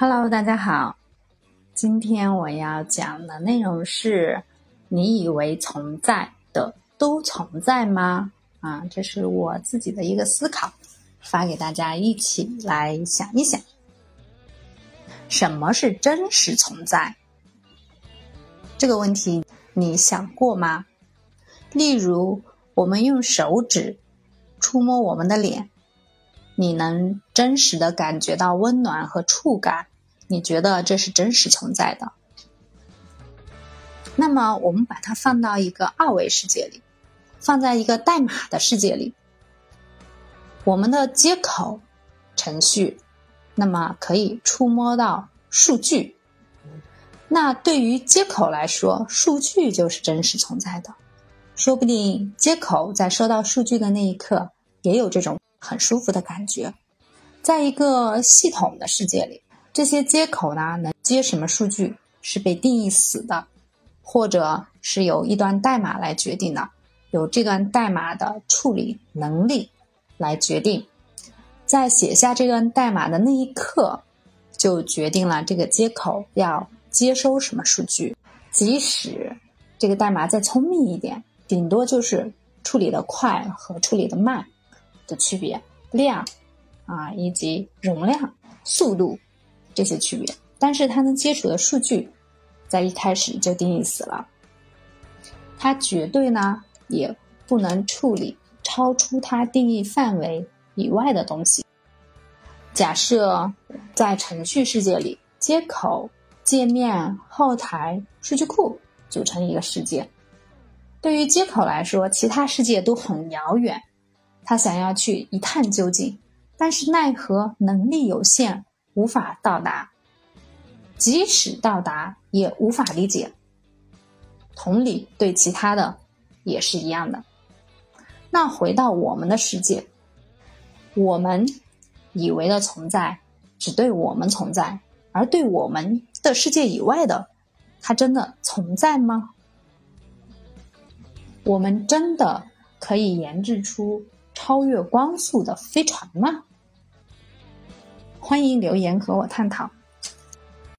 Hello，大家好。今天我要讲的内容是：你以为存在的都存在吗？啊，这是我自己的一个思考，发给大家一起来想一想。什么是真实存在？这个问题你想过吗？例如，我们用手指触摸我们的脸，你能真实的感觉到温暖和触感。你觉得这是真实存在的？那么我们把它放到一个二维世界里，放在一个代码的世界里，我们的接口程序，那么可以触摸到数据。那对于接口来说，数据就是真实存在的。说不定接口在收到数据的那一刻，也有这种很舒服的感觉。在一个系统的世界里。这些接口呢，能接什么数据是被定义死的，或者是由一段代码来决定的，由这段代码的处理能力来决定。在写下这段代码的那一刻，就决定了这个接口要接收什么数据。即使这个代码再聪明一点，顶多就是处理的快和处理的慢的区别，量啊以及容量、速度。这些区别，但是它能接触的数据，在一开始就定义死了。它绝对呢也不能处理超出它定义范围以外的东西。假设在程序世界里，接口、界面、后台、数据库组成一个世界。对于接口来说，其他世界都很遥远，他想要去一探究竟，但是奈何能力有限。无法到达，即使到达也无法理解。同理，对其他的也是一样的。那回到我们的世界，我们以为的存在，只对我们存在，而对我们的世界以外的，它真的存在吗？我们真的可以研制出超越光速的飞船吗？欢迎留言和我探讨。